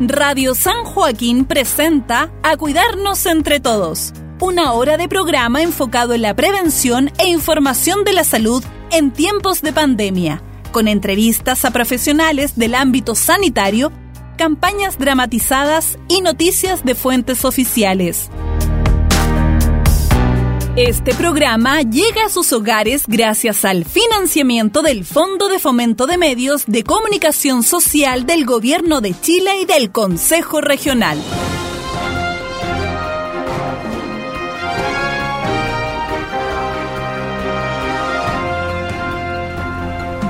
Radio San Joaquín presenta A Cuidarnos entre Todos, una hora de programa enfocado en la prevención e información de la salud en tiempos de pandemia, con entrevistas a profesionales del ámbito sanitario, campañas dramatizadas y noticias de fuentes oficiales. Este programa llega a sus hogares gracias al financiamiento del Fondo de Fomento de Medios de Comunicación Social del Gobierno de Chile y del Consejo Regional.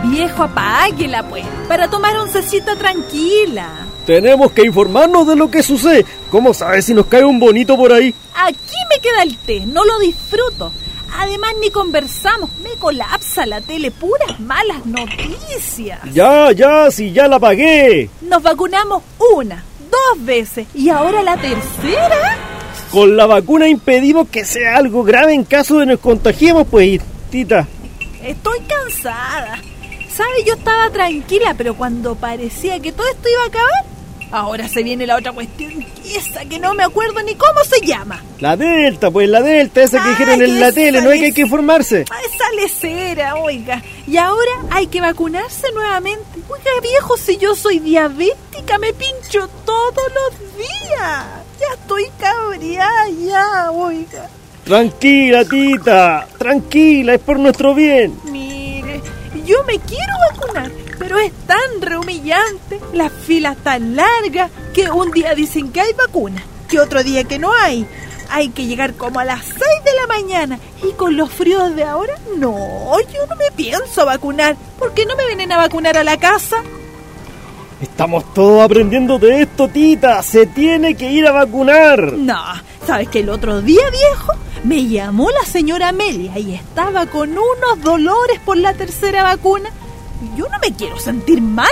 Viejo, apáguela pues, para tomar oncecita tranquila. Tenemos que informarnos de lo que sucede. ¿Cómo sabes si nos cae un bonito por ahí? Aquí me queda el té, no lo disfruto. Además ni conversamos, me colapsa la tele, puras malas noticias. Ya, ya, si ya la pagué. Nos vacunamos una, dos veces y ahora la tercera. Con la vacuna impedimos que sea algo grave en caso de nos contagiemos, pues, tita. Estoy cansada. ¿Sabe? Yo estaba tranquila, pero cuando parecía que todo esto iba a acabar, ahora se viene la otra cuestión, esa que no me acuerdo ni cómo se llama. La Delta, pues la Delta, esa que dijeron en la tele, no hay que, hay que informarse. Esa lecera, oiga. Y ahora hay que vacunarse nuevamente. Oiga, viejo, si yo soy diabética, me pincho todos los días. Ya estoy cabreada, ya, oiga. Tranquila, tita, tranquila, es por nuestro bien. Mire, yo me quiero vacunar, pero es tan rehumillante, las filas tan largas, que un día dicen que hay vacuna, que otro día que no hay. Hay que llegar como a las 6 de la mañana y con los fríos de ahora, no, yo no me pienso vacunar. ¿Por qué no me vienen a vacunar a la casa? Estamos todos aprendiendo de esto, tita. Se tiene que ir a vacunar. No, ¿sabes que el otro día, viejo? Me llamó la señora Amelia y estaba con unos dolores por la tercera vacuna. Yo no me quiero sentir mal.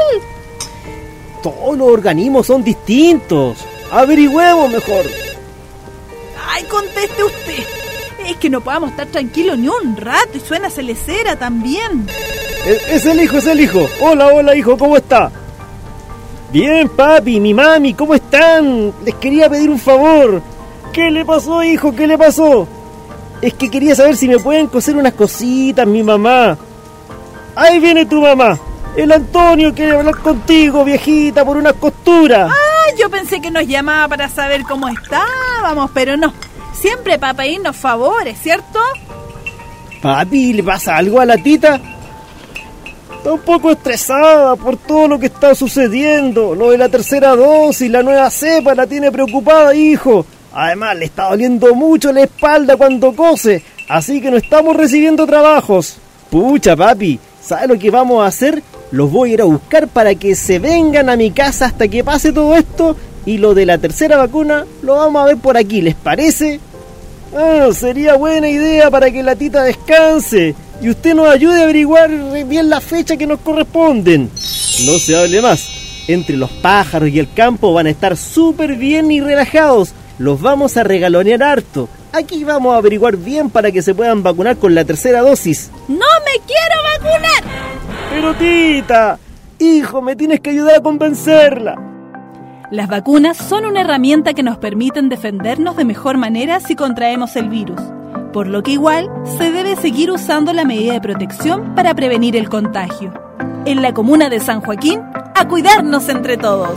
Todos los organismos son distintos. Averigüemos mejor. Ay, conteste usted. Es que no podamos estar tranquilos ni un rato y suena celecera también. Es, es el hijo, es el hijo. Hola, hola, hijo, ¿cómo está? Bien, papi, mi mami, ¿cómo están? Les quería pedir un favor. ¿Qué le pasó, hijo? ¿Qué le pasó? Es que quería saber si me pueden coser unas cositas, mi mamá. Ahí viene tu mamá. El Antonio quiere hablar contigo, viejita, por unas costuras. Ah, yo pensé que nos llamaba para saber cómo estábamos, pero no. Siempre para pedirnos favores, ¿cierto? Papi, ¿le pasa algo a la tita? Está un poco estresada por todo lo que está sucediendo. Lo de la tercera dosis, la nueva cepa la tiene preocupada, hijo. Además, le está doliendo mucho la espalda cuando cose, así que no estamos recibiendo trabajos. Pucha, papi, ¿sabe lo que vamos a hacer? Los voy a ir a buscar para que se vengan a mi casa hasta que pase todo esto y lo de la tercera vacuna lo vamos a ver por aquí, ¿les parece? Ah, sería buena idea para que la tita descanse y usted nos ayude a averiguar bien la fecha que nos corresponden. No se hable más. Entre los pájaros y el campo van a estar súper bien y relajados los vamos a regalonear harto. Aquí vamos a averiguar bien para que se puedan vacunar con la tercera dosis. ¡No me quiero vacunar! Pero tita, hijo, me tienes que ayudar a convencerla. Las vacunas son una herramienta que nos permiten defendernos de mejor manera si contraemos el virus, por lo que igual se debe seguir usando la medida de protección para prevenir el contagio. En la comuna de San Joaquín, a cuidarnos entre todos.